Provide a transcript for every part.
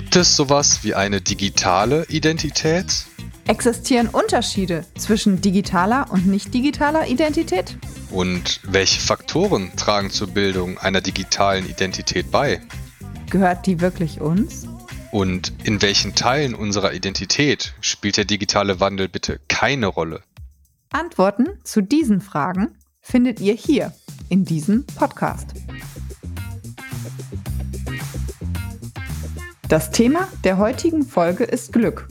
Gibt es sowas wie eine digitale Identität? Existieren Unterschiede zwischen digitaler und nicht digitaler Identität? Und welche Faktoren tragen zur Bildung einer digitalen Identität bei? Gehört die wirklich uns? Und in welchen Teilen unserer Identität spielt der digitale Wandel bitte keine Rolle? Antworten zu diesen Fragen findet ihr hier in diesem Podcast. Das Thema der heutigen Folge ist Glück.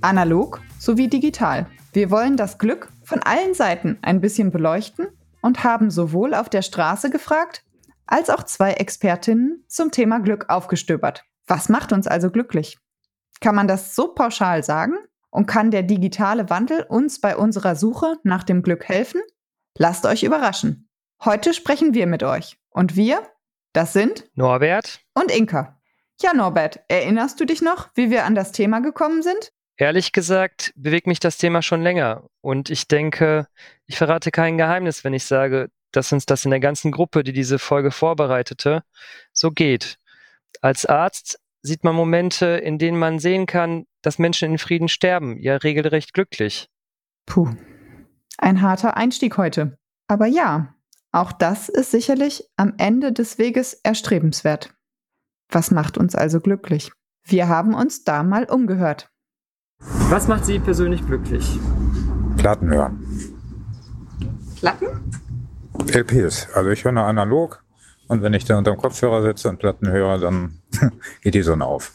Analog sowie digital. Wir wollen das Glück von allen Seiten ein bisschen beleuchten und haben sowohl auf der Straße gefragt, als auch zwei Expertinnen zum Thema Glück aufgestöbert. Was macht uns also glücklich? Kann man das so pauschal sagen? Und kann der digitale Wandel uns bei unserer Suche nach dem Glück helfen? Lasst euch überraschen. Heute sprechen wir mit euch. Und wir, das sind Norbert und Inka. Ja, Norbert, erinnerst du dich noch, wie wir an das Thema gekommen sind? Ehrlich gesagt bewegt mich das Thema schon länger. Und ich denke, ich verrate kein Geheimnis, wenn ich sage, dass uns das in der ganzen Gruppe, die diese Folge vorbereitete, so geht. Als Arzt sieht man Momente, in denen man sehen kann, dass Menschen in Frieden sterben, ja regelrecht glücklich. Puh, ein harter Einstieg heute. Aber ja, auch das ist sicherlich am Ende des Weges erstrebenswert. Was macht uns also glücklich? Wir haben uns da mal umgehört. Was macht Sie persönlich glücklich? Platten hören. Platten? LPs. Also ich höre nur analog und wenn ich dann unter dem Kopfhörer sitze und Platten höre, dann geht die Sonne auf.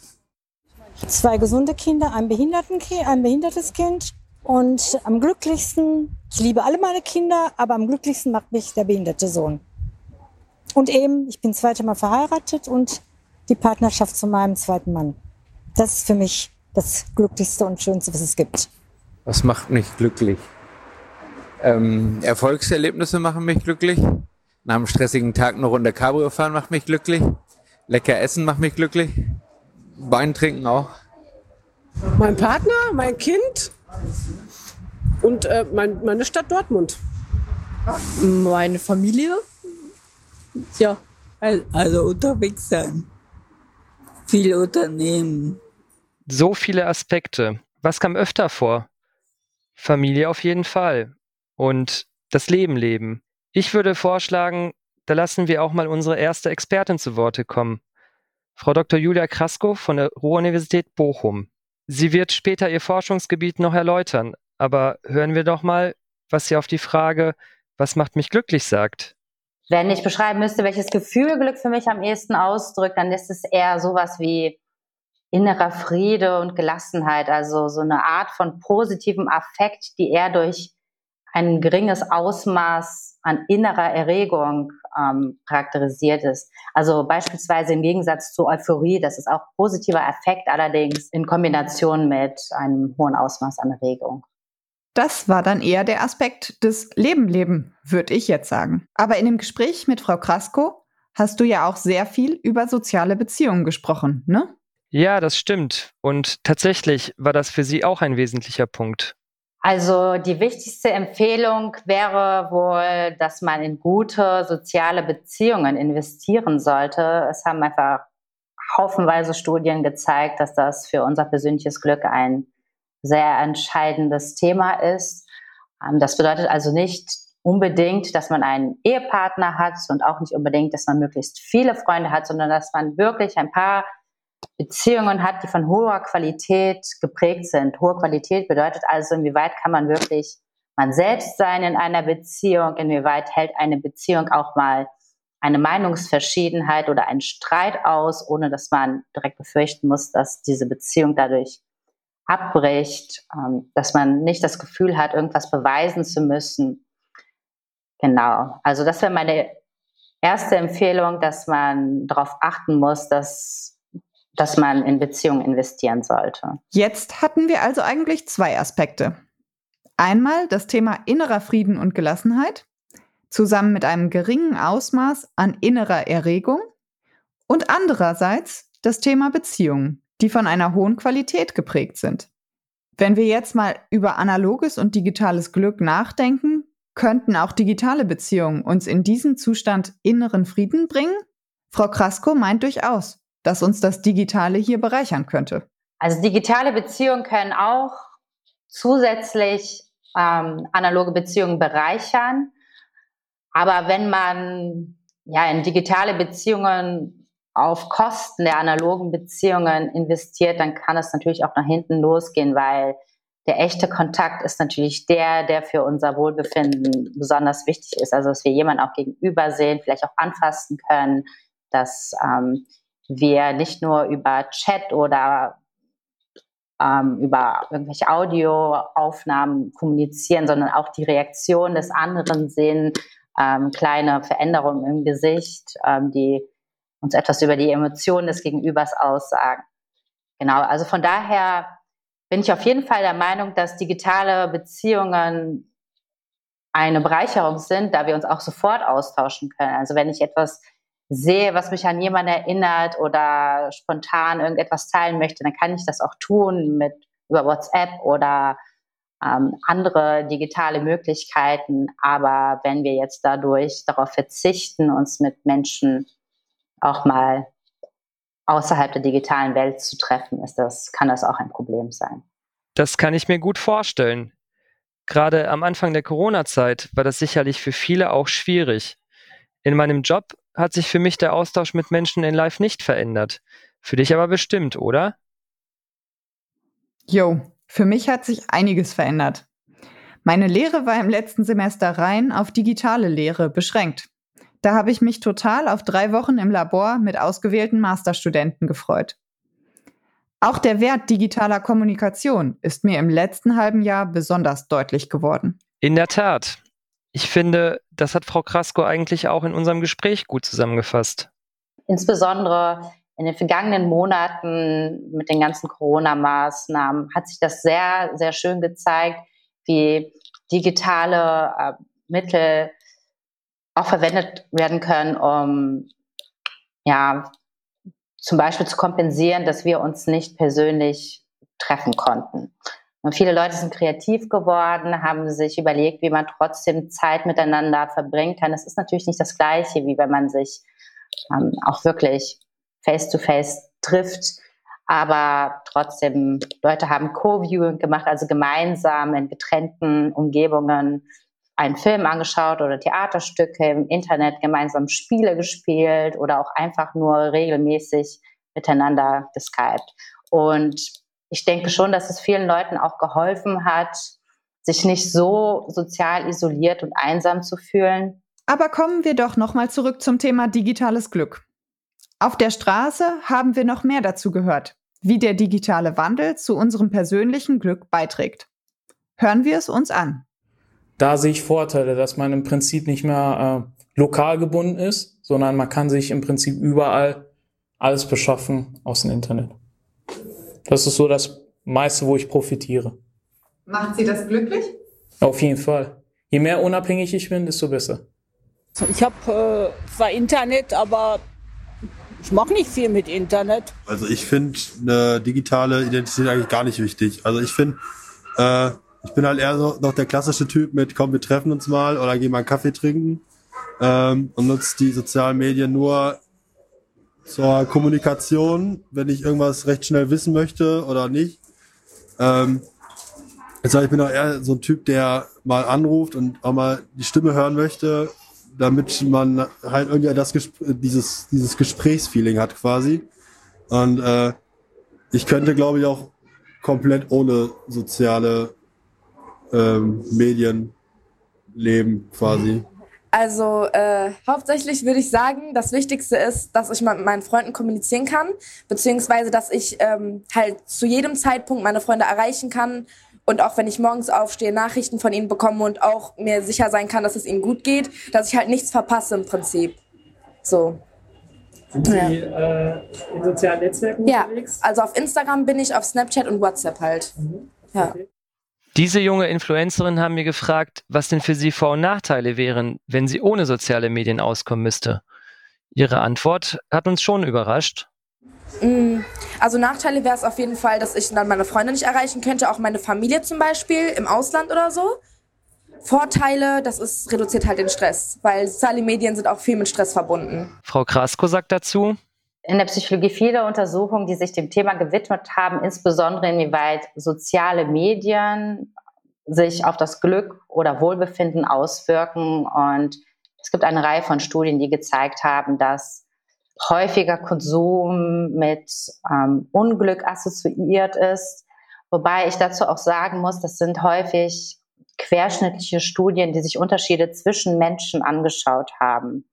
Zwei gesunde Kinder, ein, Behindertenkind, ein behindertes Kind und am glücklichsten, ich liebe alle meine Kinder, aber am glücklichsten macht mich der behinderte Sohn. Und eben, ich bin zweite Mal verheiratet und die Partnerschaft zu meinem zweiten Mann. Das ist für mich das Glücklichste und Schönste, was es gibt. Was macht mich glücklich? Ähm, Erfolgserlebnisse machen mich glücklich. Nach einem stressigen Tag eine Runde Cabrio fahren macht mich glücklich. Lecker essen macht mich glücklich. Wein trinken auch. Mein Partner, mein Kind und äh, mein, meine Stadt Dortmund. Meine Familie. Ja, also unterwegs sein. Viele Unternehmen. So viele Aspekte. Was kam öfter vor? Familie auf jeden Fall. Und das Leben leben. Ich würde vorschlagen, da lassen wir auch mal unsere erste Expertin zu Worte kommen. Frau Dr. Julia Krasko von der Ruhr-Universität Bochum. Sie wird später ihr Forschungsgebiet noch erläutern, aber hören wir doch mal, was sie auf die Frage, was macht mich glücklich, sagt. Wenn ich beschreiben müsste, welches Gefühl Glück für mich am ehesten ausdrückt, dann ist es eher sowas wie innerer Friede und Gelassenheit, also so eine Art von positivem Affekt, die eher durch ein geringes Ausmaß an innerer Erregung ähm, charakterisiert ist. Also beispielsweise im Gegensatz zu Euphorie, das ist auch positiver Effekt, allerdings in Kombination mit einem hohen Ausmaß an Erregung. Das war dann eher der Aspekt des Leben-Leben, würde ich jetzt sagen. Aber in dem Gespräch mit Frau Krasko hast du ja auch sehr viel über soziale Beziehungen gesprochen, ne? Ja, das stimmt. Und tatsächlich war das für sie auch ein wesentlicher Punkt. Also die wichtigste Empfehlung wäre wohl, dass man in gute soziale Beziehungen investieren sollte. Es haben einfach haufenweise Studien gezeigt, dass das für unser persönliches Glück ein sehr entscheidendes Thema ist. Ähm, das bedeutet also nicht unbedingt, dass man einen Ehepartner hat und auch nicht unbedingt, dass man möglichst viele Freunde hat, sondern dass man wirklich ein paar Beziehungen hat, die von hoher Qualität geprägt sind. Hohe Qualität bedeutet also, inwieweit kann man wirklich man selbst sein in einer Beziehung, inwieweit hält eine Beziehung auch mal eine Meinungsverschiedenheit oder einen Streit aus, ohne dass man direkt befürchten muss, dass diese Beziehung dadurch abbricht, ähm, dass man nicht das Gefühl hat, irgendwas beweisen zu müssen. Genau. Also das wäre meine erste Empfehlung, dass man darauf achten muss, dass dass man in Beziehungen investieren sollte. Jetzt hatten wir also eigentlich zwei Aspekte. Einmal das Thema innerer Frieden und Gelassenheit, zusammen mit einem geringen Ausmaß an innerer Erregung und andererseits das Thema Beziehungen, die von einer hohen Qualität geprägt sind. Wenn wir jetzt mal über analoges und digitales Glück nachdenken, könnten auch digitale Beziehungen uns in diesen Zustand inneren Frieden bringen? Frau Krasko meint durchaus. dass uns das Digitale hier bereichern könnte? Also digitale Beziehungen können auch zusätzlich ähm, analoge Beziehungen bereichern. Aber wenn man ja in digitale Beziehungen auf Kosten der analogen Beziehungen investiert, dann kann es natürlich auch nach hinten losgehen, weil der echte Kontakt ist natürlich der, der für unser Wohlbefinden besonders wichtig ist. Also dass wir jemanden auch gegenüber sehen, vielleicht auch anfassen können, dass ähm, wir nicht nur über Chat oder ähm, über irgendwelche Audioaufnahmen kommunizieren, sondern auch die Reaktion des anderen sehen, ähm, kleine Veränderungen im Gesicht, ähm, die uns etwas über die Emotionen des Gegenübers aussagen. Genau, also von daher bin ich auf jeden Fall der Meinung, dass digitale Beziehungen eine Bereicherung sind, da wir uns auch sofort austauschen können. Also wenn ich etwas sehe, was mich an jemanden erinnert oder spontan irgendetwas teilen möchte, dann kann ich das auch tun mit über WhatsApp oder ähm, andere digitale Möglichkeiten. Aber wenn wir jetzt dadurch darauf verzichten, uns mit Menschen auch mal außerhalb der digitalen Welt zu treffen, ist das, kann das auch ein Problem sein. Das kann ich mir gut vorstellen. Gerade am Anfang der Corona-Zeit war das sicherlich für viele auch schwierig. In meinem Job hat sich für mich der Austausch mit Menschen in Live nicht verändert. Für dich aber bestimmt, oder? Jo, für mich hat sich einiges verändert. Meine Lehre war im letzten Semester rein auf digitale Lehre beschränkt. Da habe ich mich total auf drei Wochen im Labor mit ausgewählten Masterstudenten gefreut. Auch der Wert digitaler Kommunikation ist mir im letzten halben Jahr besonders deutlich geworden. In der Tat. Ich finde, das hat Frau Krasko eigentlich auch in unserem Gespräch gut zusammengefasst. Insbesondere in den vergangenen Monaten mit den ganzen Corona-Maßnahmen hat sich das sehr, sehr schön gezeigt, wie digitale äh, Mittel auch verwendet werden können, um ja zum Beispiel zu kompensieren, dass wir uns nicht persönlich treffen konnten. Und viele Leute sind kreativ geworden, haben sich überlegt, wie man trotzdem Zeit miteinander verbringen kann. Es ist natürlich nicht das Gleiche, wie wenn man sich ähm, auch wirklich face-to-face -face trifft. Aber trotzdem, Leute haben Co-Viewing gemacht, also gemeinsam in getrennten Umgebungen einen Film angeschaut oder Theaterstücke im Internet, gemeinsam Spiele gespielt oder auch einfach nur regelmäßig miteinander geskypt. Und ich denke schon, dass es vielen Leuten auch geholfen hat, sich nicht so sozial isoliert und einsam zu fühlen. Aber kommen wir doch nochmal zurück zum Thema digitales Glück. Auf der Straße haben wir noch mehr dazu gehört, wie der digitale Wandel zu unserem persönlichen Glück beiträgt. Hören wir es uns an. Da sehe ich Vorteile, dass man im Prinzip nicht mehr äh, lokal gebunden ist, sondern man kann sich im Prinzip überall alles beschaffen aus dem Internet. Das ist so das meiste, wo ich profitiere. Macht Sie das glücklich? Auf jeden Fall. Je mehr unabhängig ich bin, desto besser. Ich habe äh, zwar Internet, aber ich mache nicht viel mit Internet. Also ich finde eine digitale Identität eigentlich gar nicht wichtig. Also ich finde, äh, ich bin halt eher so, noch der klassische Typ mit, komm, wir treffen uns mal oder gehen mal einen Kaffee trinken ähm, und nutze die sozialen Medien nur zur Kommunikation, wenn ich irgendwas recht schnell wissen möchte oder nicht. Ähm, also ich bin auch eher so ein Typ, der mal anruft und auch mal die Stimme hören möchte, damit man halt irgendwie das dieses dieses Gesprächsfeeling hat quasi. Und äh, ich könnte, glaube ich, auch komplett ohne soziale ähm, Medien leben quasi. Also äh, hauptsächlich würde ich sagen, das Wichtigste ist, dass ich mal mit meinen Freunden kommunizieren kann, beziehungsweise dass ich ähm, halt zu jedem Zeitpunkt meine Freunde erreichen kann und auch wenn ich morgens aufstehe, Nachrichten von ihnen bekomme und auch mir sicher sein kann, dass es ihnen gut geht, dass ich halt nichts verpasse im Prinzip. So. Sind Sie ja. äh, in sozialen Netzwerken ja, unterwegs? also auf Instagram bin ich, auf Snapchat und WhatsApp halt. Mhm. Ja. Okay. Diese junge Influencerin haben mir gefragt, was denn für sie Vor- und Nachteile wären, wenn sie ohne soziale Medien auskommen müsste. Ihre Antwort hat uns schon überrascht. Mm, also Nachteile wäre es auf jeden Fall, dass ich dann meine Freunde nicht erreichen könnte, auch meine Familie zum Beispiel im Ausland oder so. Vorteile, das ist, reduziert halt den Stress, weil soziale Medien sind auch viel mit Stress verbunden. Frau Krasko sagt dazu. In der Psychologie viele Untersuchungen, die sich dem Thema gewidmet haben, insbesondere inwieweit soziale Medien sich auf das Glück oder Wohlbefinden auswirken. Und es gibt eine Reihe von Studien, die gezeigt haben, dass häufiger Konsum mit ähm, Unglück assoziiert ist. Wobei ich dazu auch sagen muss, das sind häufig querschnittliche Studien, die sich Unterschiede zwischen Menschen angeschaut haben.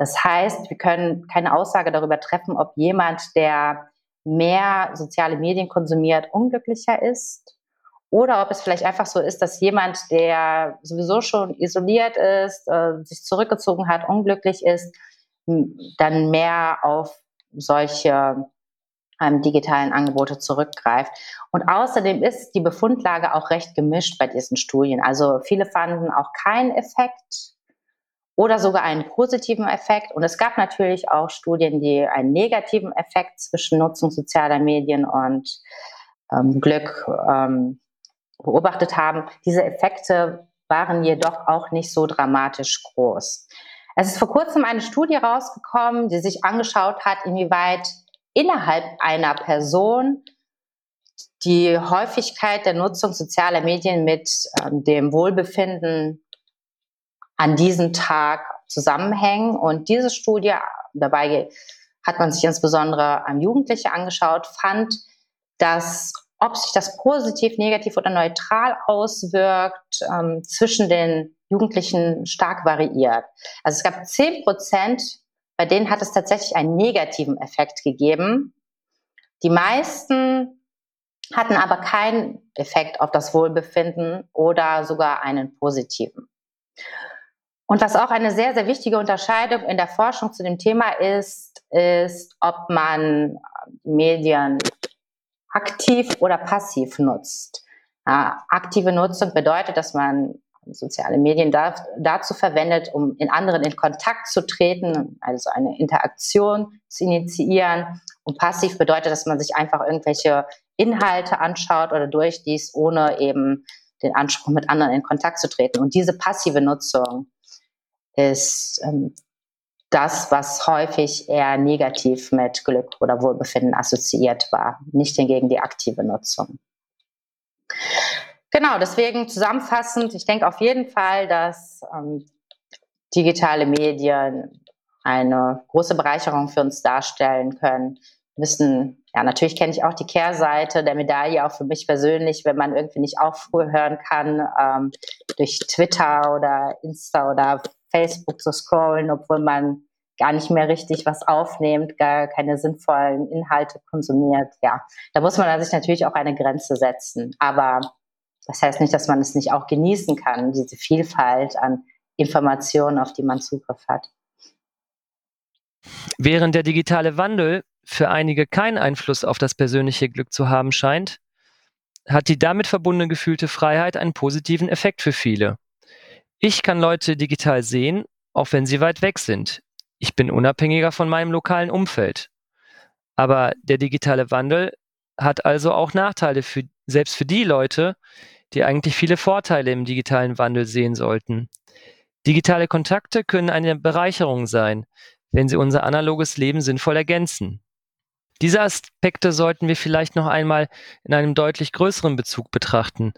Das heißt, wir können keine Aussage darüber treffen, ob jemand, der mehr soziale Medien konsumiert, unglücklicher ist oder ob es vielleicht einfach so ist, dass jemand, der sowieso schon isoliert ist, äh, sich zurückgezogen hat, unglücklich ist, dann mehr auf solche ähm, digitalen Angebote zurückgreift. Und außerdem ist die Befundlage auch recht gemischt bei diesen Studien. Also viele fanden auch keinen Effekt oder sogar einen positiven Effekt. Und es gab natürlich auch Studien, die einen negativen Effekt zwischen Nutzung sozialer Medien und ähm, Glück ähm, beobachtet haben. Diese Effekte waren jedoch auch nicht so dramatisch groß. Es ist vor kurzem eine Studie rausgekommen, die sich angeschaut hat, inwieweit innerhalb einer Person die Häufigkeit der Nutzung sozialer Medien mit ähm, dem Wohlbefinden an diesem Tag zusammenhängen. Und diese Studie, dabei hat man sich insbesondere an Jugendliche angeschaut, fand, dass ob sich das positiv, negativ oder neutral auswirkt, ähm, zwischen den Jugendlichen stark variiert. Also es gab zehn Prozent, bei denen hat es tatsächlich einen negativen Effekt gegeben. Die meisten hatten aber keinen Effekt auf das Wohlbefinden oder sogar einen positiven. Und was auch eine sehr, sehr wichtige Unterscheidung in der Forschung zu dem Thema ist, ist, ob man Medien aktiv oder passiv nutzt. Ja, aktive Nutzung bedeutet, dass man soziale Medien da, dazu verwendet, um in anderen in Kontakt zu treten, also eine Interaktion zu initiieren. Und passiv bedeutet, dass man sich einfach irgendwelche Inhalte anschaut oder durchliest, ohne eben den Anspruch, mit anderen in Kontakt zu treten. Und diese passive Nutzung ist ähm, das, was häufig eher negativ mit Glück oder Wohlbefinden assoziiert war, nicht hingegen die aktive Nutzung. Genau, deswegen zusammenfassend, ich denke auf jeden Fall, dass ähm, digitale Medien eine große Bereicherung für uns darstellen können. Wir wissen, ja, natürlich kenne ich auch die Kehrseite der Medaille, auch für mich persönlich, wenn man irgendwie nicht aufhören kann, ähm, durch Twitter oder Insta oder Facebook zu scrollen, obwohl man gar nicht mehr richtig was aufnimmt, gar keine sinnvollen Inhalte konsumiert. Ja, da muss man sich natürlich auch eine Grenze setzen. Aber das heißt nicht, dass man es nicht auch genießen kann, diese Vielfalt an Informationen, auf die man Zugriff hat. Während der digitale Wandel für einige keinen Einfluss auf das persönliche Glück zu haben scheint, hat die damit verbundene gefühlte Freiheit einen positiven Effekt für viele. Ich kann Leute digital sehen, auch wenn sie weit weg sind. Ich bin unabhängiger von meinem lokalen Umfeld. Aber der digitale Wandel hat also auch Nachteile für, selbst für die Leute, die eigentlich viele Vorteile im digitalen Wandel sehen sollten. Digitale Kontakte können eine Bereicherung sein, wenn sie unser analoges Leben sinnvoll ergänzen. Diese Aspekte sollten wir vielleicht noch einmal in einem deutlich größeren Bezug betrachten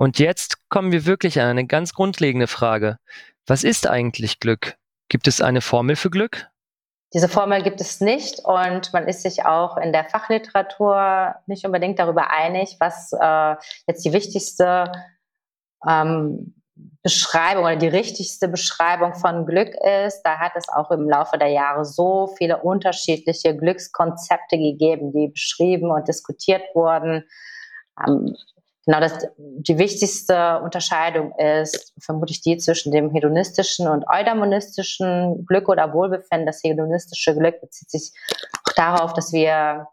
und jetzt kommen wir wirklich an eine ganz grundlegende Frage. Was ist eigentlich Glück? Gibt es eine Formel für Glück? Diese Formel gibt es nicht und man ist sich auch in der Fachliteratur nicht unbedingt darüber einig, was äh, jetzt die wichtigste ähm, Beschreibung oder die richtigste Beschreibung von Glück ist. Da hat es auch im Laufe der Jahre so viele unterschiedliche Glückskonzepte gegeben, die beschrieben und diskutiert wurden. Ähm, Genau, das, die wichtigste Unterscheidung ist vermutlich die zwischen dem hedonistischen und eudamonistischen Glück oder Wohlbefinden. Das hedonistische Glück bezieht sich auch darauf, dass wir,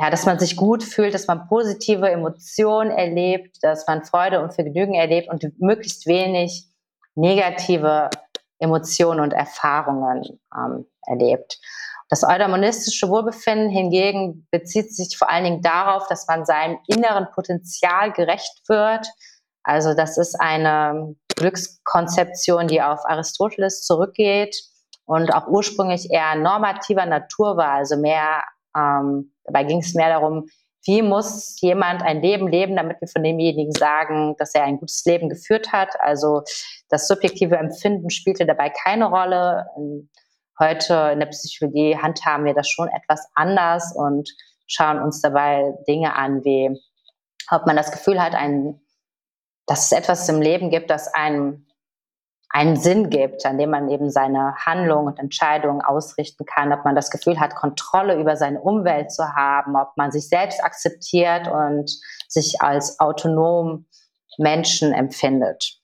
ja, dass man sich gut fühlt, dass man positive Emotionen erlebt, dass man Freude und Vergnügen erlebt und möglichst wenig negative Emotionen und Erfahrungen ähm, erlebt. Das eudaimonistische Wohlbefinden hingegen bezieht sich vor allen Dingen darauf, dass man seinem inneren Potenzial gerecht wird. Also das ist eine Glückskonzeption, die auf Aristoteles zurückgeht und auch ursprünglich eher normativer Natur war, also mehr, ähm, dabei ging es mehr darum, wie muss jemand ein Leben leben, damit wir von demjenigen sagen, dass er ein gutes Leben geführt hat. Also das subjektive Empfinden spielte dabei keine Rolle. Heute in der Psychologie handhaben wir das schon etwas anders und schauen uns dabei Dinge an, wie ob man das Gefühl hat, ein, dass es etwas im Leben gibt, das einem einen Sinn gibt, an dem man eben seine Handlungen und Entscheidungen ausrichten kann, ob man das Gefühl hat, Kontrolle über seine Umwelt zu haben, ob man sich selbst akzeptiert und sich als autonom Menschen empfindet.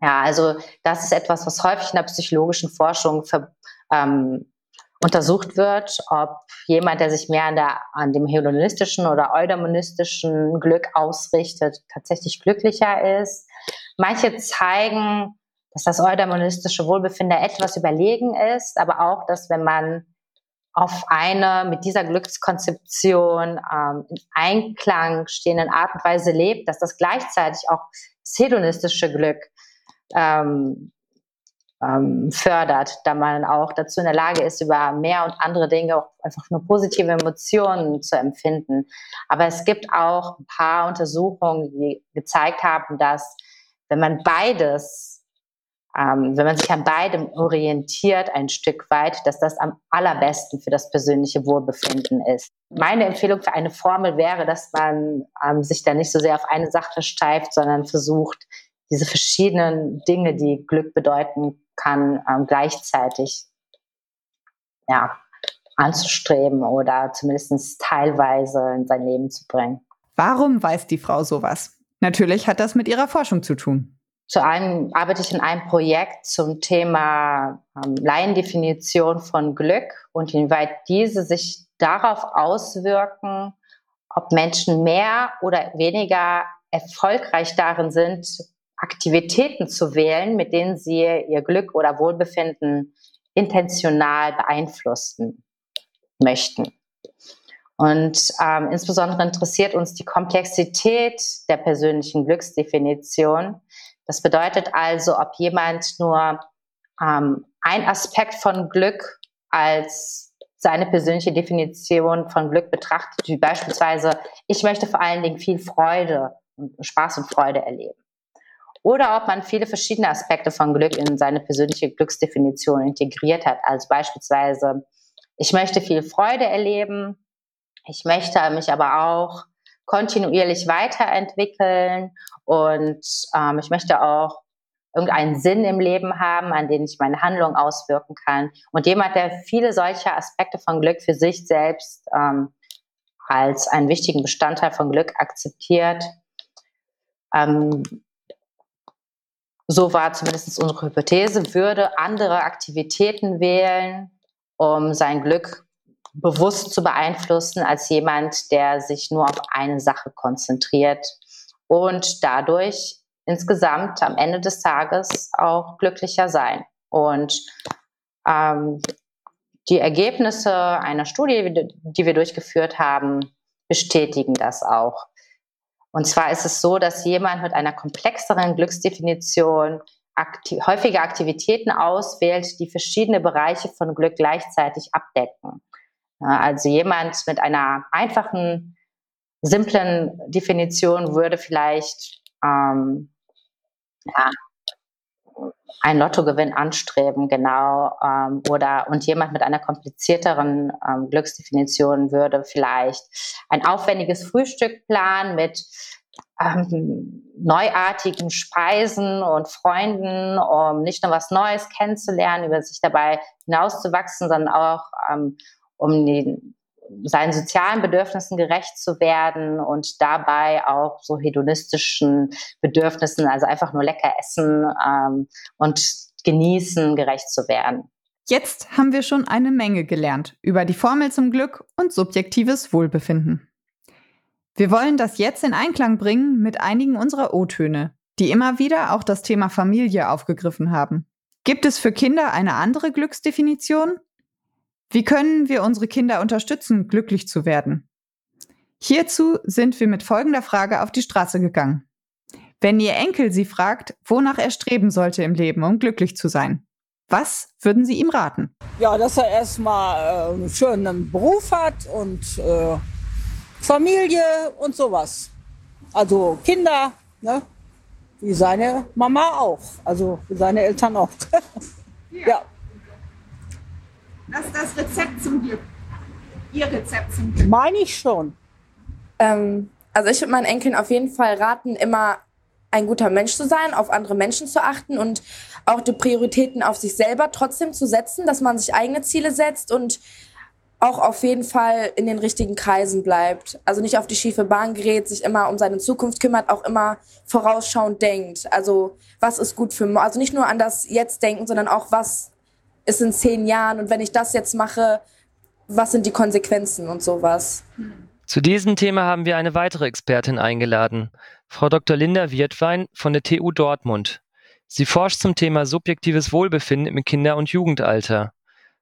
Ja, also das ist etwas, was häufig in der psychologischen Forschung für, ähm, untersucht wird, ob jemand, der sich mehr an, der, an dem hedonistischen oder eudamonistischen Glück ausrichtet, tatsächlich glücklicher ist. Manche zeigen, dass das eudaimonistische Wohlbefinden etwas überlegen ist, aber auch, dass wenn man auf eine mit dieser Glückskonzeption ähm, in Einklang stehenden Art und Weise lebt, dass das gleichzeitig auch das hedonistische Glück ähm, ähm, fördert, da man auch dazu in der Lage ist, über mehr und andere Dinge auch einfach nur positive Emotionen zu empfinden. Aber es gibt auch ein paar Untersuchungen, die gezeigt haben, dass wenn man beides ähm, wenn man sich an beidem orientiert ein Stück weit, dass das am allerbesten für das persönliche Wohlbefinden ist. Meine Empfehlung für eine Formel wäre, dass man ähm, sich da nicht so sehr auf eine Sache steift, sondern versucht, diese verschiedenen Dinge, die Glück bedeuten kann, ähm, gleichzeitig ja, anzustreben oder zumindest teilweise in sein Leben zu bringen. Warum weiß die Frau sowas? Natürlich hat das mit ihrer Forschung zu tun. Zu einem arbeite ich in einem Projekt zum Thema ähm, Laiendefinition von Glück und inwieweit diese sich darauf auswirken, ob Menschen mehr oder weniger erfolgreich darin sind, Aktivitäten zu wählen, mit denen sie ihr Glück oder Wohlbefinden intentional beeinflussen möchten. Und ähm, insbesondere interessiert uns die Komplexität der persönlichen Glücksdefinition, das bedeutet also, ob jemand nur ähm, ein Aspekt von Glück als seine persönliche Definition von Glück betrachtet, wie beispielsweise, ich möchte vor allen Dingen viel Freude, Spaß und Freude erleben. Oder ob man viele verschiedene Aspekte von Glück in seine persönliche Glücksdefinition integriert hat. Also beispielsweise, ich möchte viel Freude erleben, ich möchte mich aber auch kontinuierlich weiterentwickeln und ähm, ich möchte auch irgendeinen Sinn im Leben haben, an den ich meine Handlung auswirken kann. Und jemand, der viele solcher Aspekte von Glück für sich selbst ähm, als einen wichtigen Bestandteil von Glück akzeptiert, ähm, so war zumindest unsere Hypothese, würde andere Aktivitäten wählen, um sein Glück bewusst zu beeinflussen als jemand, der sich nur auf eine Sache konzentriert und dadurch insgesamt am Ende des Tages auch glücklicher sein. Und ähm, die Ergebnisse einer Studie, die wir durchgeführt haben, bestätigen das auch. Und zwar ist es so, dass jemand mit einer komplexeren Glücksdefinition aktiv häufige Aktivitäten auswählt, die verschiedene Bereiche von Glück gleichzeitig abdecken. Also jemand mit einer einfachen, simplen Definition würde vielleicht ähm, ja, einen Lottogewinn anstreben, genau, ähm, oder und jemand mit einer komplizierteren ähm, Glücksdefinition würde vielleicht ein aufwendiges Frühstück planen mit ähm, neuartigen Speisen und Freunden, um nicht nur was Neues kennenzulernen, über sich dabei hinauszuwachsen, sondern auch ähm, um den, seinen sozialen Bedürfnissen gerecht zu werden und dabei auch so hedonistischen Bedürfnissen, also einfach nur lecker essen ähm, und genießen, gerecht zu werden. Jetzt haben wir schon eine Menge gelernt über die Formel zum Glück und subjektives Wohlbefinden. Wir wollen das jetzt in Einklang bringen mit einigen unserer O-Töne, die immer wieder auch das Thema Familie aufgegriffen haben. Gibt es für Kinder eine andere Glücksdefinition wie können wir unsere Kinder unterstützen, glücklich zu werden? Hierzu sind wir mit folgender Frage auf die Straße gegangen. Wenn Ihr Enkel Sie fragt, wonach er streben sollte im Leben, um glücklich zu sein, Was würden Sie ihm raten? Ja, dass er erstmal äh, einen schönen Beruf hat und äh, Familie und sowas. Also Kinder, ne? wie seine Mama auch, also wie seine Eltern auch. ja. Das ist das Rezept zum Glück. Ihr Rezept zum Glück. Meine ich schon. Ähm, also ich würde meinen Enkeln auf jeden Fall raten, immer ein guter Mensch zu sein, auf andere Menschen zu achten und auch die Prioritäten auf sich selber trotzdem zu setzen, dass man sich eigene Ziele setzt und auch auf jeden Fall in den richtigen Kreisen bleibt. Also nicht auf die schiefe Bahn gerät, sich immer um seine Zukunft kümmert, auch immer vorausschauend denkt. Also was ist gut für, also nicht nur an das Jetzt denken, sondern auch was ist in zehn Jahren und wenn ich das jetzt mache, was sind die Konsequenzen und sowas. Zu diesem Thema haben wir eine weitere Expertin eingeladen, Frau Dr. Linda Wirtwein von der TU Dortmund. Sie forscht zum Thema subjektives Wohlbefinden im Kinder- und Jugendalter.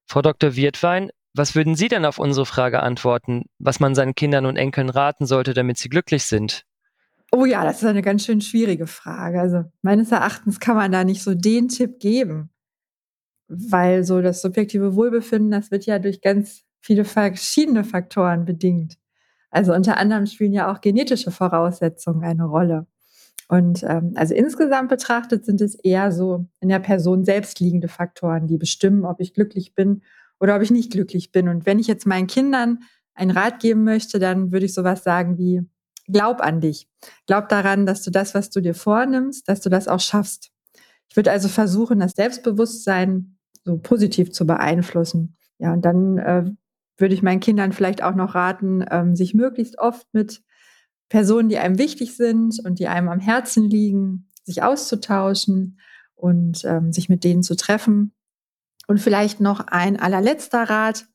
Frau Dr. Wirtwein, was würden Sie denn auf unsere Frage antworten, was man seinen Kindern und Enkeln raten sollte, damit sie glücklich sind? Oh ja, das ist eine ganz schön schwierige Frage. Also meines Erachtens kann man da nicht so den Tipp geben, weil so das subjektive Wohlbefinden, das wird ja durch ganz viele verschiedene Faktoren bedingt. Also unter anderem spielen ja auch genetische Voraussetzungen eine Rolle. Und ähm, also insgesamt betrachtet sind es eher so in der Person selbst liegende Faktoren, die bestimmen, ob ich glücklich bin oder ob ich nicht glücklich bin. Und wenn ich jetzt meinen Kindern einen Rat geben möchte, dann würde ich sowas sagen wie, glaub an dich. Glaub daran, dass du das, was du dir vornimmst, dass du das auch schaffst. Ich würde also versuchen, das Selbstbewusstsein so positiv zu beeinflussen. Ja, und dann äh, würde ich meinen Kindern vielleicht auch noch raten, ähm, sich möglichst oft mit Personen, die einem wichtig sind und die einem am Herzen liegen, sich auszutauschen und ähm, sich mit denen zu treffen. Und vielleicht noch ein allerletzter Rat.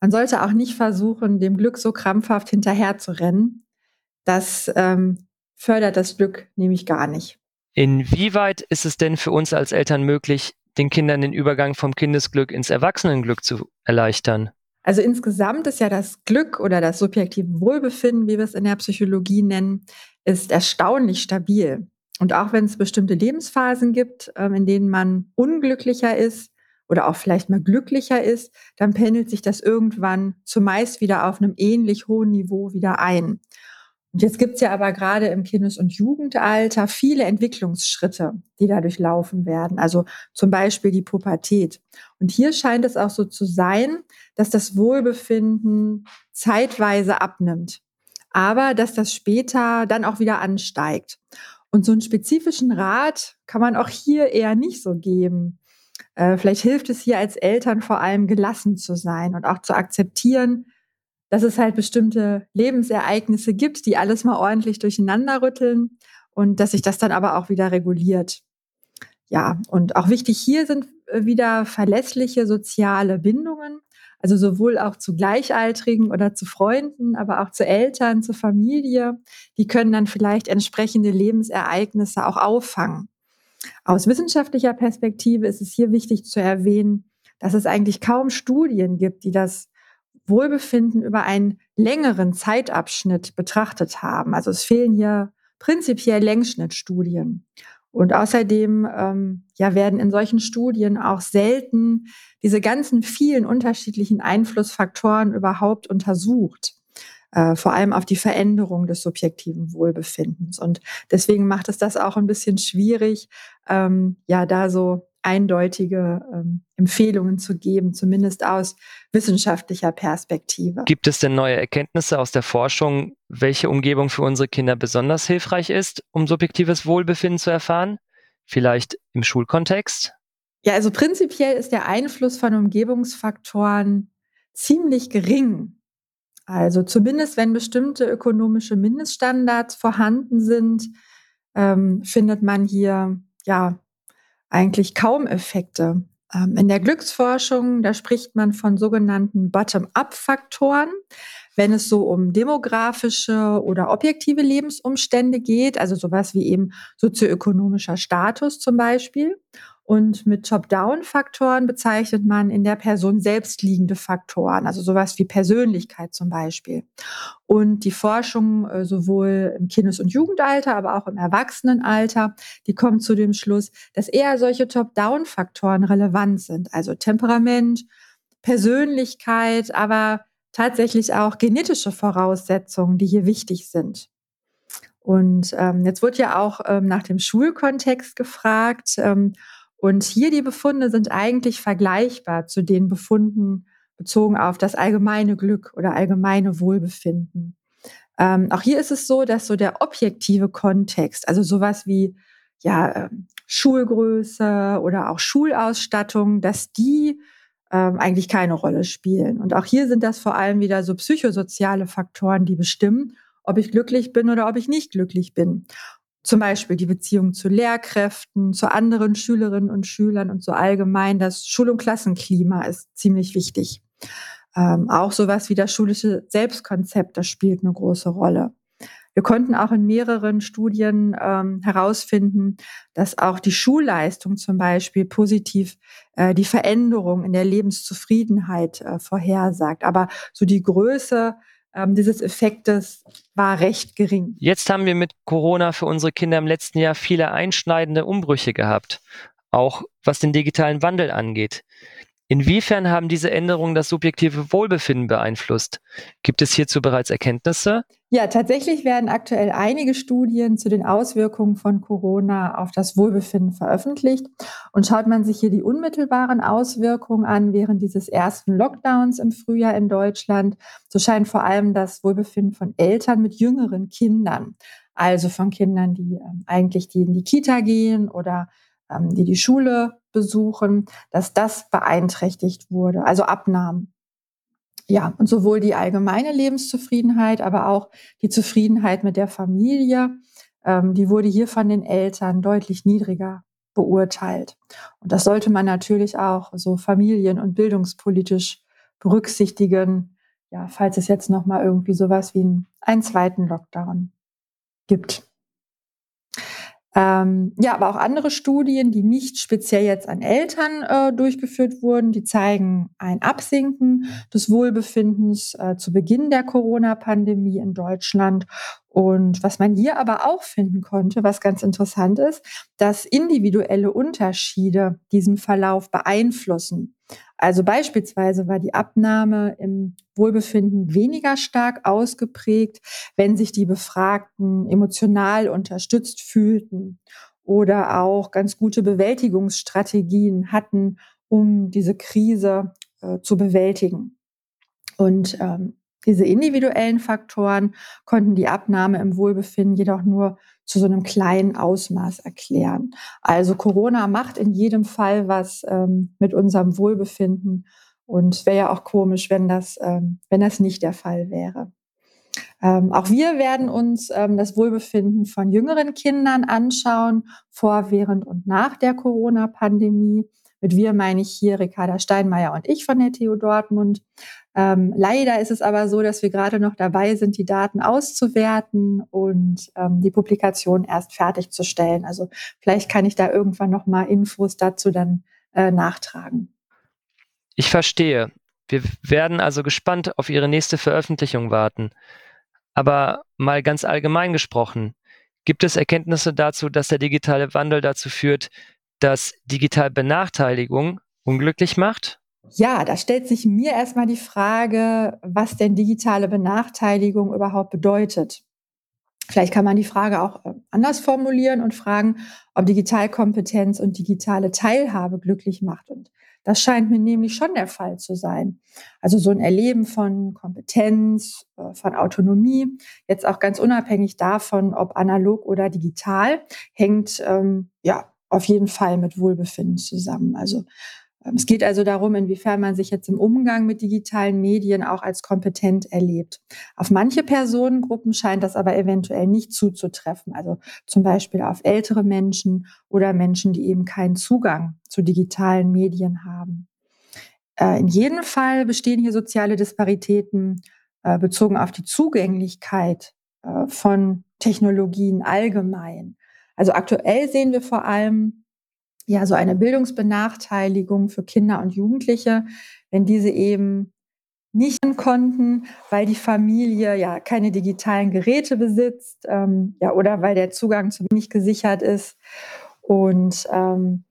Man sollte auch nicht versuchen, dem Glück so krampfhaft hinterher zu rennen. Das ähm, fördert das Glück nämlich gar nicht. Inwieweit ist es denn für uns als Eltern möglich, den Kindern den Übergang vom Kindesglück ins Erwachsenenglück zu erleichtern? Also insgesamt ist ja das Glück oder das subjektive Wohlbefinden, wie wir es in der Psychologie nennen, ist erstaunlich stabil. Und auch wenn es bestimmte Lebensphasen gibt, ähm, in denen man unglücklicher ist oder auch vielleicht mal glücklicher ist, dann pendelt sich das irgendwann zumeist wieder auf einem ähnlich hohen Niveau wieder ein. Und jetzt gibt's ja aber gerade im Kindes- und Jugendalter viele Entwicklungsschritte, die dadurch laufen werden. Also zum Beispiel die Pubertät. Und hier scheint es auch so zu sein, dass das Wohlbefinden zeitweise abnimmt, aber dass das später dann auch wieder ansteigt. Und so einen spezifischen Rat kann man auch hier eher nicht so geben. Äh, vielleicht hilft es hier als Eltern vor allem gelassen zu sein und auch zu akzeptieren, dass es halt bestimmte Lebensereignisse gibt, die alles mal ordentlich durcheinander rütteln und dass sich das dann aber auch wieder reguliert. Ja, und auch wichtig hier sind äh, wieder verlässliche soziale Bindungen, also sowohl auch zu Gleichaltrigen oder zu Freunden, aber auch zu Eltern, zur Familie. Die können dann vielleicht entsprechende Lebensereignisse auch auffangen. Aus wissenschaftlicher Perspektive ist es hier wichtig zu erwähnen, dass es eigentlich kaum Studien gibt, die das Wohlbefinden über einen längeren Zeitabschnitt betrachtet haben. Also es fehlen hier prinzipiell Längsschnittstudien. Und außerdem ähm, ja, werden in solchen Studien auch selten diese ganzen vielen unterschiedlichen Einflussfaktoren überhaupt untersucht, äh, vor allem auf die Veränderung des subjektiven Wohlbefindens. Und deswegen macht es das auch ein bisschen schwierig, ähm, ja, da so eindeutige ähm, Empfehlungen zu geben, zumindest aus wissenschaftlicher Perspektive. Gibt es denn neue Erkenntnisse aus der Forschung, welche Umgebung für unsere Kinder besonders hilfreich ist, um subjektives Wohlbefinden zu erfahren? Vielleicht im Schulkontext? Ja, also prinzipiell ist der Einfluss von Umgebungsfaktoren ziemlich gering. Also zumindest wenn bestimmte ökonomische Mindeststandards vorhanden sind, ähm, findet man hier ja eigentlich kaum Effekte. Ähm, in der Glücksforschung, da spricht man von sogenannten Bottom-up-Faktoren. wenn es so um demografische oder objektive Lebensumstände geht, also sowas wie eben sozioökonomischer Status zum Beispiel. Und mit Top-Down-Faktoren bezeichnet man in der Person selbst liegende Faktoren, also sowas wie Persönlichkeit zum Beispiel. Und die Forschung äh, sowohl im Kindes- und Jugendalter, aber auch im Erwachsenenalter, die kommt zu dem Schluss, dass eher solche Top-Down-Faktoren relevant sind, also Temperament, Persönlichkeit, aber tatsächlich auch genetische Voraussetzungen, die hier wichtig sind. Und ähm, jetzt wird ja auch ähm, nach dem Schulkontext gefragt. Ähm, und hier die Befunde sind eigentlich vergleichbar zu den Befunden bezogen auf das allgemeine Glück oder allgemeine Wohlbefinden. Ähm, auch hier ist es so, dass so der objektive Kontext, also sowas wie ja, ähm, Schulgröße oder auch Schulausstattung, dass die ähm, eigentlich keine Rolle spielen. Und auch hier sind das vor allem wieder so psychosoziale Faktoren, die bestimmen, ob ich glücklich bin oder ob ich nicht glücklich bin. Zum Beispiel die Beziehung zu Lehrkräften, zu anderen Schülerinnen und Schülern und so allgemein. Das Schul- und Klassenklima ist ziemlich wichtig. Ähm, auch sowas wie das schulische Selbstkonzept, das spielt eine große Rolle. Wir konnten auch in mehreren Studien ähm, herausfinden, dass auch die Schulleistung zum Beispiel positiv äh, die Veränderung in der Lebenszufriedenheit äh, vorhersagt. Aber so die Größe ähm, dieses Effektes war recht gering. Jetzt haben wir mit Corona für unsere Kinder im letzten Jahr viele einschneidende Umbrüche gehabt, auch was den digitalen Wandel angeht. Inwiefern haben diese Änderungen das subjektive Wohlbefinden beeinflusst? Gibt es hierzu bereits Erkenntnisse? Ja, tatsächlich werden aktuell einige Studien zu den Auswirkungen von Corona auf das Wohlbefinden veröffentlicht. Und schaut man sich hier die unmittelbaren Auswirkungen an während dieses ersten Lockdowns im Frühjahr in Deutschland, so scheint vor allem das Wohlbefinden von Eltern mit jüngeren Kindern, also von Kindern, die äh, eigentlich die in die Kita gehen oder ähm, die die Schule besuchen, dass das beeinträchtigt wurde, also abnahm. Ja, und sowohl die allgemeine Lebenszufriedenheit, aber auch die Zufriedenheit mit der Familie, ähm, die wurde hier von den Eltern deutlich niedriger beurteilt. Und das sollte man natürlich auch so familien- und bildungspolitisch berücksichtigen, ja, falls es jetzt noch mal irgendwie sowas wie einen, einen zweiten Lockdown gibt. Ähm, ja, aber auch andere Studien, die nicht speziell jetzt an Eltern äh, durchgeführt wurden, die zeigen ein Absinken des Wohlbefindens äh, zu Beginn der Corona-Pandemie in Deutschland. Und was man hier aber auch finden konnte, was ganz interessant ist, dass individuelle Unterschiede diesen Verlauf beeinflussen. Also beispielsweise war die Abnahme im Wohlbefinden weniger stark ausgeprägt, wenn sich die Befragten emotional unterstützt fühlten oder auch ganz gute Bewältigungsstrategien hatten, um diese Krise äh, zu bewältigen. Und ähm, diese individuellen Faktoren konnten die Abnahme im Wohlbefinden jedoch nur zu so einem kleinen Ausmaß erklären. Also Corona macht in jedem Fall was ähm, mit unserem Wohlbefinden und wäre ja auch komisch, wenn das, ähm, wenn das nicht der Fall wäre. Ähm, auch wir werden uns ähm, das Wohlbefinden von jüngeren Kindern anschauen, vor, während und nach der Corona-Pandemie. Mit wir meine ich hier Ricarda Steinmeier und ich von der TU Dortmund. Ähm, leider ist es aber so, dass wir gerade noch dabei sind, die Daten auszuwerten und ähm, die Publikation erst fertigzustellen. Also vielleicht kann ich da irgendwann noch mal Infos dazu dann äh, nachtragen. Ich verstehe. Wir werden also gespannt auf Ihre nächste Veröffentlichung warten. Aber mal ganz allgemein gesprochen, gibt es Erkenntnisse dazu, dass der digitale Wandel dazu führt, dass Digitalbenachteiligung unglücklich macht? Ja, da stellt sich mir erstmal die Frage, was denn digitale Benachteiligung überhaupt bedeutet. Vielleicht kann man die Frage auch äh, anders formulieren und fragen, ob Digitalkompetenz und digitale Teilhabe glücklich macht. Und das scheint mir nämlich schon der Fall zu sein. Also so ein Erleben von Kompetenz, äh, von Autonomie, jetzt auch ganz unabhängig davon, ob analog oder digital, hängt ähm, ja auf jeden Fall mit Wohlbefinden zusammen. Also es geht also darum, inwiefern man sich jetzt im Umgang mit digitalen Medien auch als kompetent erlebt. Auf manche Personengruppen scheint das aber eventuell nicht zuzutreffen. Also zum Beispiel auf ältere Menschen oder Menschen, die eben keinen Zugang zu digitalen Medien haben. Äh, in jedem Fall bestehen hier soziale Disparitäten äh, bezogen auf die Zugänglichkeit äh, von Technologien allgemein. Also aktuell sehen wir vor allem ja so eine Bildungsbenachteiligung für Kinder und Jugendliche, wenn diese eben nicht konnten, weil die Familie ja keine digitalen Geräte besitzt, ähm, ja, oder weil der Zugang zu wenig gesichert ist. Und ähm,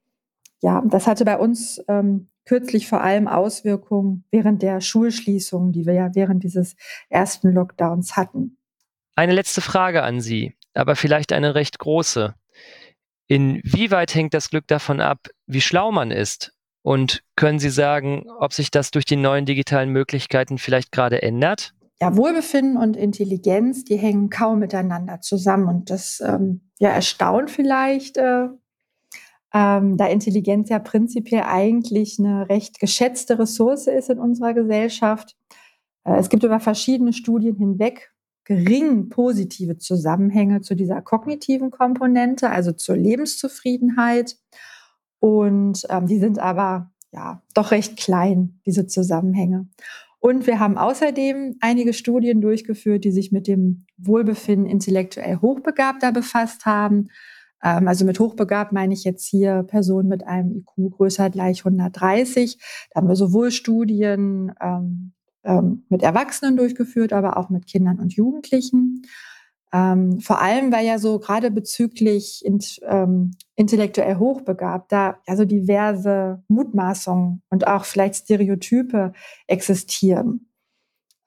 ja, das hatte bei uns ähm, kürzlich vor allem Auswirkungen während der Schulschließungen, die wir ja während dieses ersten Lockdowns hatten. Eine letzte Frage an Sie, aber vielleicht eine recht große. Inwieweit hängt das Glück davon ab, wie schlau man ist? Und können Sie sagen, ob sich das durch die neuen digitalen Möglichkeiten vielleicht gerade ändert? Ja, Wohlbefinden und Intelligenz, die hängen kaum miteinander zusammen. Und das ähm, ja, erstaunt vielleicht, äh, ähm, da Intelligenz ja prinzipiell eigentlich eine recht geschätzte Ressource ist in unserer Gesellschaft. Äh, es gibt über verschiedene Studien hinweg gering positive Zusammenhänge zu dieser kognitiven Komponente, also zur Lebenszufriedenheit. Und ähm, die sind aber ja doch recht klein, diese Zusammenhänge. Und wir haben außerdem einige Studien durchgeführt, die sich mit dem Wohlbefinden intellektuell Hochbegabter befasst haben. Ähm, also mit hochbegabt meine ich jetzt hier Personen mit einem IQ größer gleich 130. Da haben wir sowohl Studien ähm, ähm, mit Erwachsenen durchgeführt, aber auch mit Kindern und Jugendlichen. Ähm, vor allem, weil ja so gerade bezüglich int, ähm, intellektuell hochbegabter ja so diverse Mutmaßungen und auch vielleicht Stereotype existieren.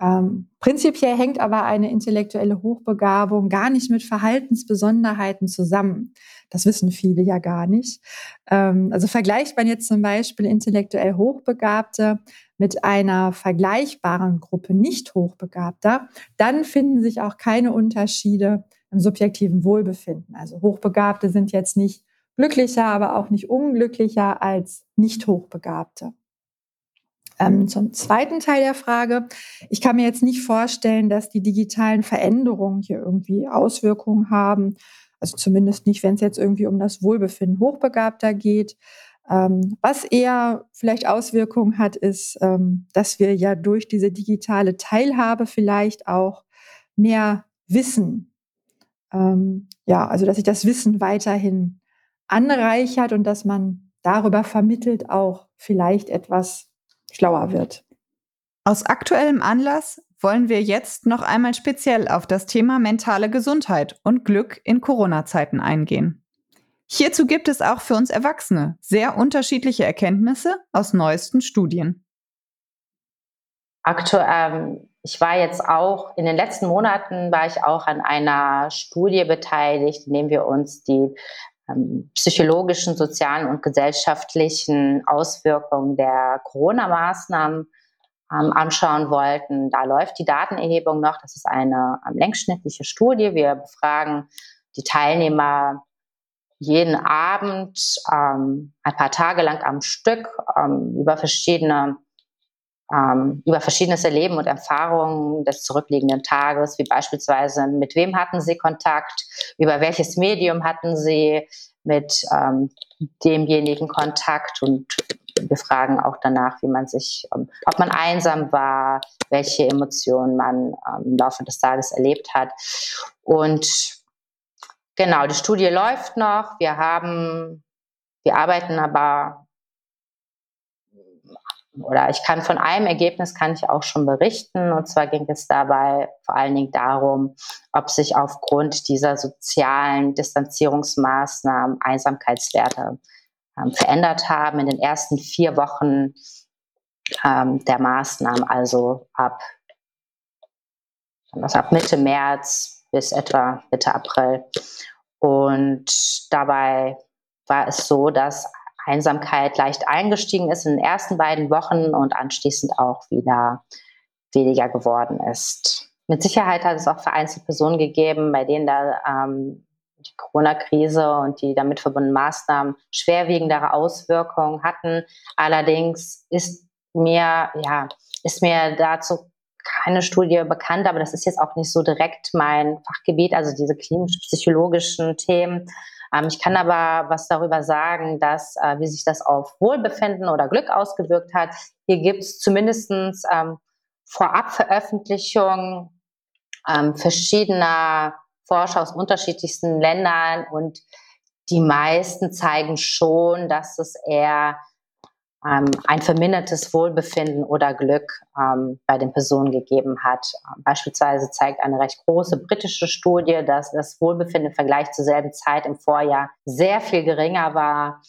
Ähm, prinzipiell hängt aber eine intellektuelle Hochbegabung gar nicht mit Verhaltensbesonderheiten zusammen. Das wissen viele ja gar nicht. Ähm, also vergleicht man jetzt zum Beispiel intellektuell Hochbegabte mit einer vergleichbaren Gruppe nicht Hochbegabter, dann finden sich auch keine Unterschiede im subjektiven Wohlbefinden. Also Hochbegabte sind jetzt nicht glücklicher, aber auch nicht unglücklicher als nicht Hochbegabte. Ähm, zum zweiten Teil der Frage. Ich kann mir jetzt nicht vorstellen, dass die digitalen Veränderungen hier irgendwie Auswirkungen haben. Also zumindest nicht, wenn es jetzt irgendwie um das Wohlbefinden Hochbegabter geht. Ähm, was eher vielleicht Auswirkungen hat, ist, ähm, dass wir ja durch diese digitale Teilhabe vielleicht auch mehr Wissen, ähm, ja, also dass sich das Wissen weiterhin anreichert und dass man darüber vermittelt auch vielleicht etwas schlauer wird. Aus aktuellem Anlass wollen wir jetzt noch einmal speziell auf das Thema mentale Gesundheit und Glück in Corona-Zeiten eingehen. Hierzu gibt es auch für uns Erwachsene sehr unterschiedliche Erkenntnisse aus neuesten Studien. Aktuell, ähm, ich war jetzt auch, in den letzten Monaten war ich auch an einer Studie beteiligt, in der wir uns die psychologischen, sozialen und gesellschaftlichen Auswirkungen der Corona-Maßnahmen ähm, anschauen wollten. Da läuft die Datenerhebung noch. Das ist eine ähm, längsschnittliche Studie. Wir befragen die Teilnehmer jeden Abend ähm, ein paar Tage lang am Stück ähm, über verschiedene ähm, über verschiedenes Erleben und Erfahrungen des zurückliegenden Tages, wie beispielsweise mit wem hatten Sie Kontakt, über welches Medium hatten Sie mit ähm, demjenigen Kontakt und wir fragen auch danach, wie man sich, ähm, ob man einsam war, welche Emotionen man ähm, im Laufe des Tages erlebt hat. Und genau, die Studie läuft noch. Wir haben, wir arbeiten aber oder ich kann von einem Ergebnis kann ich auch schon berichten. Und zwar ging es dabei vor allen Dingen darum, ob sich aufgrund dieser sozialen Distanzierungsmaßnahmen Einsamkeitswerte ähm, verändert haben in den ersten vier Wochen ähm, der Maßnahmen, also ab, also ab Mitte März bis etwa Mitte April. Und dabei war es so, dass Einsamkeit leicht eingestiegen ist in den ersten beiden Wochen und anschließend auch wieder weniger geworden ist. Mit Sicherheit hat es auch vereinzelte Personen gegeben, bei denen da ähm, die Corona-Krise und die damit verbundenen Maßnahmen schwerwiegendere Auswirkungen hatten. Allerdings ist mir, ja, ist mir dazu keine Studie bekannt, aber das ist jetzt auch nicht so direkt mein Fachgebiet, also diese klinisch-psychologischen Themen. Ähm, ich kann aber was darüber sagen, dass, äh, wie sich das auf Wohlbefinden oder Glück ausgewirkt hat. Hier gibt es zumindest ähm, Vorabveröffentlichung ähm, verschiedener Forscher aus unterschiedlichsten Ländern und die meisten zeigen schon, dass es eher ein vermindertes Wohlbefinden oder Glück ähm, bei den Personen gegeben hat. Ähm, beispielsweise zeigt eine recht große britische Studie, dass das Wohlbefinden im Vergleich zur selben Zeit im Vorjahr sehr viel geringer war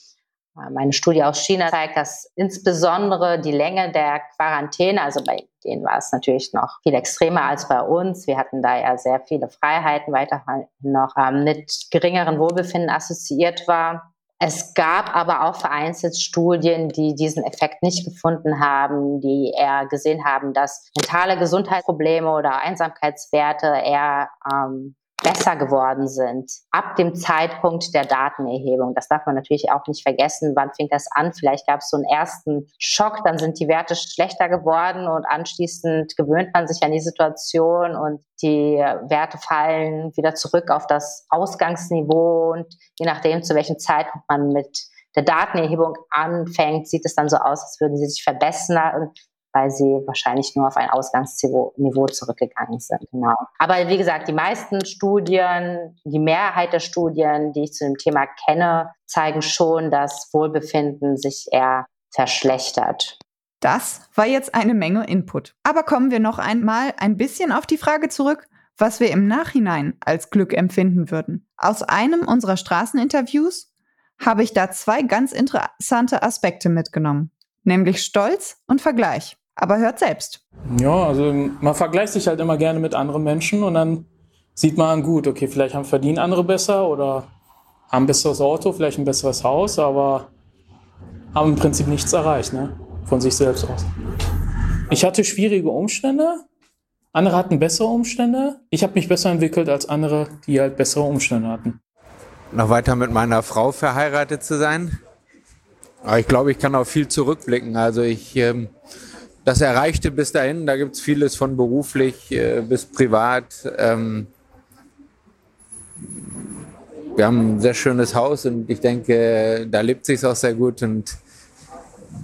meine Studie aus China zeigt, dass insbesondere die Länge der Quarantäne, also bei denen war es natürlich noch viel extremer als bei uns. Wir hatten da ja sehr viele Freiheiten weiterhin noch ähm, mit geringeren Wohlbefinden assoziiert war. Es gab aber auch vereinzelt Studien, die diesen Effekt nicht gefunden haben, die eher gesehen haben, dass mentale Gesundheitsprobleme oder Einsamkeitswerte eher ähm, besser geworden sind ab dem Zeitpunkt der Datenerhebung. Das darf man natürlich auch nicht vergessen. Wann fing das an? Vielleicht gab es so einen ersten Schock, dann sind die Werte schlechter geworden und anschließend gewöhnt man sich an die Situation und die Werte fallen wieder zurück auf das Ausgangsniveau und je nachdem, zu welchem Zeitpunkt man mit der Datenerhebung anfängt, sieht es dann so aus, als würden sie sich verbessern weil sie wahrscheinlich nur auf ein Ausgangsniveau zurückgegangen sind. Genau. Aber wie gesagt, die meisten Studien, die Mehrheit der Studien, die ich zu dem Thema kenne, zeigen schon, dass Wohlbefinden sich eher verschlechtert. Das war jetzt eine Menge Input. Aber kommen wir noch einmal ein bisschen auf die Frage zurück, was wir im Nachhinein als Glück empfinden würden. Aus einem unserer Straßeninterviews habe ich da zwei ganz interessante Aspekte mitgenommen, nämlich Stolz und Vergleich. Aber hört selbst. Ja, also man vergleicht sich halt immer gerne mit anderen Menschen und dann sieht man, gut, okay, vielleicht haben verdienen andere besser oder haben ein besseres Auto, vielleicht ein besseres Haus, aber haben im Prinzip nichts erreicht, ne? Von sich selbst aus. Ich hatte schwierige Umstände, andere hatten bessere Umstände. Ich habe mich besser entwickelt als andere, die halt bessere Umstände hatten. Noch weiter mit meiner Frau verheiratet zu sein. Aber ich glaube, ich kann auch viel zurückblicken. Also ich ähm, das Erreichte bis dahin, da gibt es vieles von beruflich äh, bis privat. Ähm, wir haben ein sehr schönes Haus und ich denke, da lebt sich auch sehr gut und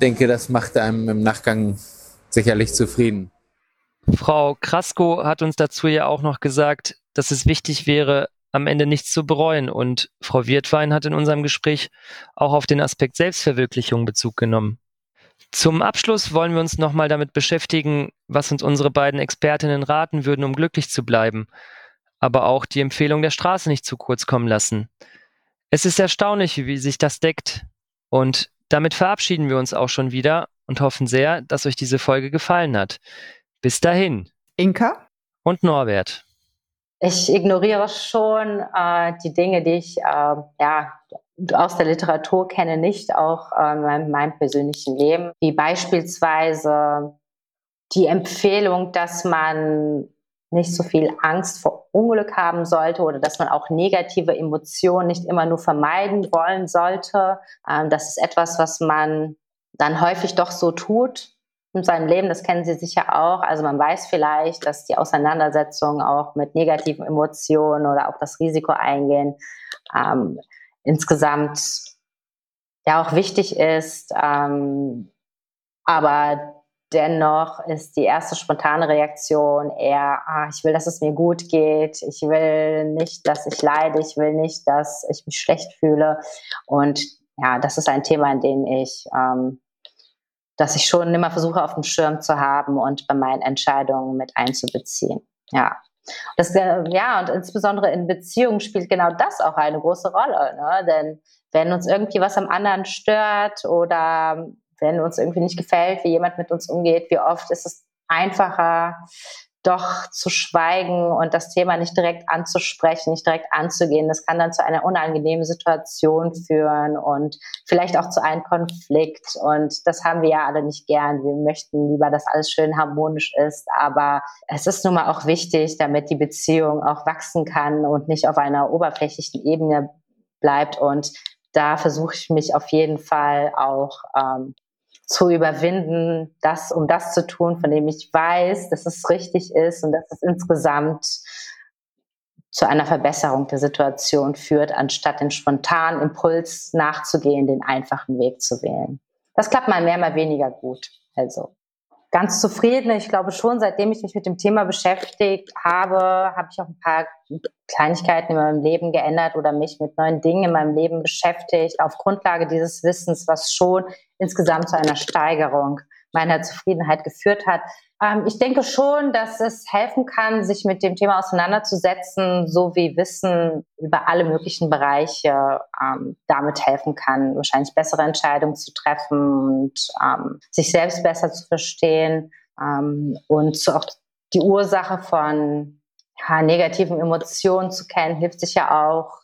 denke, das macht einem im Nachgang sicherlich zufrieden. Frau Krasko hat uns dazu ja auch noch gesagt, dass es wichtig wäre, am Ende nichts zu bereuen. Und Frau Wirtwein hat in unserem Gespräch auch auf den Aspekt Selbstverwirklichung Bezug genommen. Zum Abschluss wollen wir uns nochmal damit beschäftigen, was uns unsere beiden Expertinnen raten würden, um glücklich zu bleiben, aber auch die Empfehlung der Straße nicht zu kurz kommen lassen. Es ist erstaunlich, wie sich das deckt. Und damit verabschieden wir uns auch schon wieder und hoffen sehr, dass euch diese Folge gefallen hat. Bis dahin. Inka? Und Norbert. Ich ignoriere schon äh, die Dinge, die ich äh, ja, aus der Literatur kenne, nicht auch äh, in meinem persönlichen Leben, wie beispielsweise die Empfehlung, dass man nicht so viel Angst vor Unglück haben sollte oder dass man auch negative Emotionen nicht immer nur vermeiden wollen sollte. Ähm, das ist etwas, was man dann häufig doch so tut in seinem Leben. Das kennen Sie sicher auch. Also man weiß vielleicht, dass die Auseinandersetzung auch mit negativen Emotionen oder auch das Risiko eingehen ähm, insgesamt ja auch wichtig ist. Ähm, aber dennoch ist die erste spontane Reaktion eher, ah, ich will, dass es mir gut geht, ich will nicht, dass ich leide, ich will nicht, dass ich mich schlecht fühle. Und ja, das ist ein Thema, in dem ich, ähm, dass ich schon immer versuche, auf dem Schirm zu haben und bei meinen Entscheidungen mit einzubeziehen. Ja. Das, äh, ja, und insbesondere in Beziehungen spielt genau das auch eine große Rolle. Ne? Denn wenn uns irgendwie was am anderen stört oder wenn uns irgendwie nicht gefällt, wie jemand mit uns umgeht, wie oft ist es einfacher, doch zu schweigen und das Thema nicht direkt anzusprechen, nicht direkt anzugehen. Das kann dann zu einer unangenehmen Situation führen und vielleicht auch zu einem Konflikt. Und das haben wir ja alle nicht gern. Wir möchten lieber, dass alles schön harmonisch ist. Aber es ist nun mal auch wichtig, damit die Beziehung auch wachsen kann und nicht auf einer oberflächlichen Ebene bleibt. Und da versuche ich mich auf jeden Fall auch ähm, zu überwinden, das, um das zu tun, von dem ich weiß, dass es richtig ist und dass es insgesamt zu einer Verbesserung der Situation führt, anstatt den spontanen Impuls nachzugehen, den einfachen Weg zu wählen. Das klappt mal mehr, mal weniger gut. Also ganz zufrieden. Ich glaube schon, seitdem ich mich mit dem Thema beschäftigt habe, habe ich auch ein paar Kleinigkeiten in meinem Leben geändert oder mich mit neuen Dingen in meinem Leben beschäftigt, auf Grundlage dieses Wissens, was schon insgesamt zu einer Steigerung meiner Zufriedenheit geführt hat. Ähm, ich denke schon, dass es helfen kann, sich mit dem Thema auseinanderzusetzen, so wie Wissen über alle möglichen Bereiche ähm, damit helfen kann, wahrscheinlich bessere Entscheidungen zu treffen und ähm, sich selbst besser zu verstehen ähm, und zu, auch die Ursache von ja, negativen Emotionen zu kennen, hilft sich ja auch,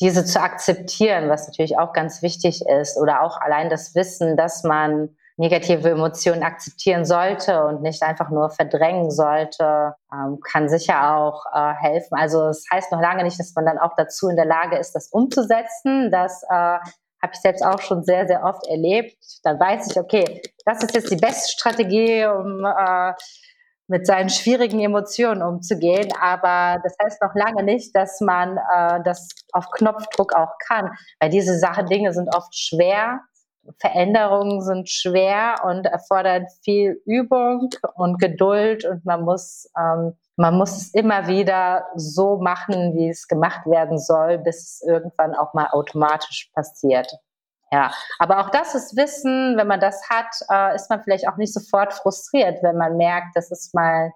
diese zu akzeptieren, was natürlich auch ganz wichtig ist, oder auch allein das Wissen, dass man negative Emotionen akzeptieren sollte und nicht einfach nur verdrängen sollte, ähm, kann sicher auch äh, helfen. Also es das heißt noch lange nicht, dass man dann auch dazu in der Lage ist, das umzusetzen. Das äh, habe ich selbst auch schon sehr, sehr oft erlebt. Dann weiß ich, okay, das ist jetzt die beste Strategie, um äh, mit seinen schwierigen Emotionen umzugehen. Aber das heißt noch lange nicht, dass man äh, das auf Knopfdruck auch kann, weil diese Sachen, Dinge sind oft schwer Veränderungen sind schwer und erfordern viel Übung und Geduld und man muss, ähm, man muss es immer wieder so machen, wie es gemacht werden soll, bis es irgendwann auch mal automatisch passiert. Ja, aber auch das ist Wissen, wenn man das hat, äh, ist man vielleicht auch nicht sofort frustriert, wenn man merkt, dass es mal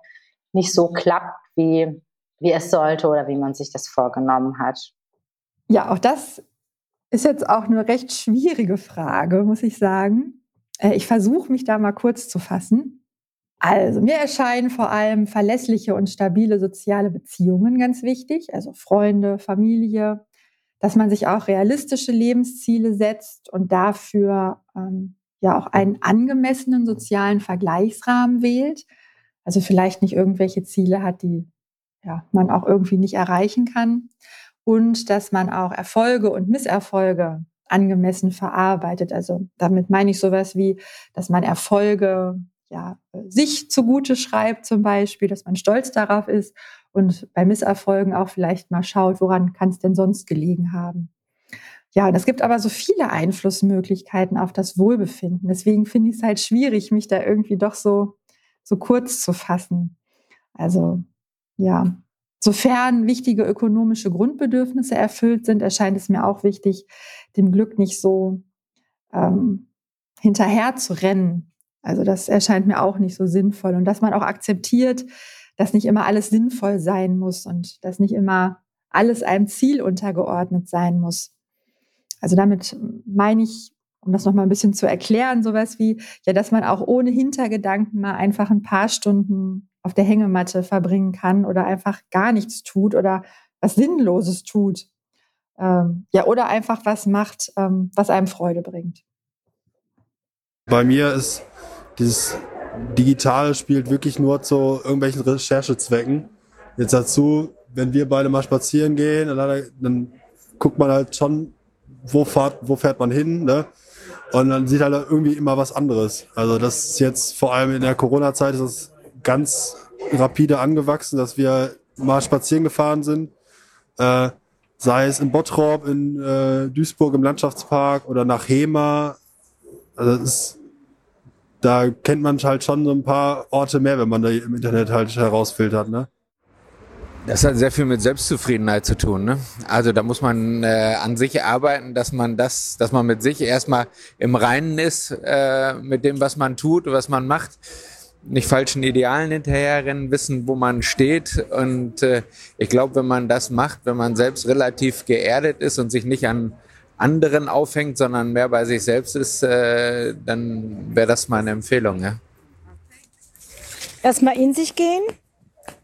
nicht so klappt, wie, wie es sollte oder wie man sich das vorgenommen hat. Ja, auch das ist jetzt auch eine recht schwierige Frage, muss ich sagen. Äh, ich versuche mich da mal kurz zu fassen. Also, mir erscheinen vor allem verlässliche und stabile soziale Beziehungen ganz wichtig, also Freunde, Familie, dass man sich auch realistische Lebensziele setzt und dafür ähm, ja auch einen angemessenen sozialen Vergleichsrahmen wählt. Also vielleicht nicht irgendwelche Ziele hat, die ja, man auch irgendwie nicht erreichen kann und dass man auch Erfolge und Misserfolge angemessen verarbeitet. Also damit meine ich sowas wie, dass man Erfolge ja, sich zugute schreibt zum Beispiel, dass man stolz darauf ist und bei Misserfolgen auch vielleicht mal schaut, woran kann es denn sonst gelegen haben. Ja, und es gibt aber so viele Einflussmöglichkeiten auf das Wohlbefinden. Deswegen finde ich es halt schwierig, mich da irgendwie doch so, so kurz zu fassen. Also, ja, Sofern wichtige ökonomische Grundbedürfnisse erfüllt sind, erscheint es mir auch wichtig, dem Glück nicht so ähm, hinterher zu rennen. Also das erscheint mir auch nicht so sinnvoll. Und dass man auch akzeptiert, dass nicht immer alles sinnvoll sein muss und dass nicht immer alles einem Ziel untergeordnet sein muss. Also damit meine ich, um das nochmal ein bisschen zu erklären, sowas wie, ja, dass man auch ohne Hintergedanken mal einfach ein paar Stunden auf der Hängematte verbringen kann oder einfach gar nichts tut oder was Sinnloses tut. Ähm, ja, oder einfach was macht, ähm, was einem Freude bringt. Bei mir ist dieses Digitale spielt wirklich nur zu irgendwelchen Recherchezwecken. Jetzt dazu, wenn wir beide mal spazieren gehen, dann, dann guckt man halt schon, wo fährt, wo fährt man hin, ne? Und dann sieht halt irgendwie immer was anderes. Also das ist jetzt vor allem in der Corona-Zeit ist das ganz rapide angewachsen, dass wir mal spazieren gefahren sind. Äh, sei es in Bottrop, in äh, Duisburg im Landschaftspark oder nach Hema. Also das ist, da kennt man halt schon so ein paar Orte mehr, wenn man da im Internet halt herausfiltert, ne? Das hat sehr viel mit Selbstzufriedenheit zu tun. Ne? Also da muss man äh, an sich arbeiten, dass man das, dass man mit sich erstmal im Reinen ist äh, mit dem, was man tut, was man macht nicht falschen Idealen hinterherrennen, wissen, wo man steht. Und äh, ich glaube, wenn man das macht, wenn man selbst relativ geerdet ist und sich nicht an anderen aufhängt, sondern mehr bei sich selbst ist, äh, dann wäre das meine Empfehlung. Ja. Erstmal in sich gehen,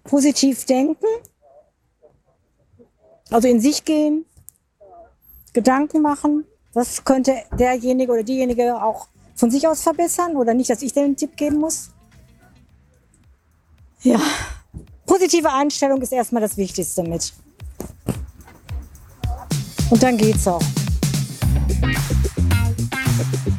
positiv denken, also in sich gehen, Gedanken machen. Was könnte derjenige oder diejenige auch von sich aus verbessern oder nicht, dass ich den Tipp geben muss? Ja, positive Einstellung ist erstmal das Wichtigste mit. Und dann geht's auch. Thank you.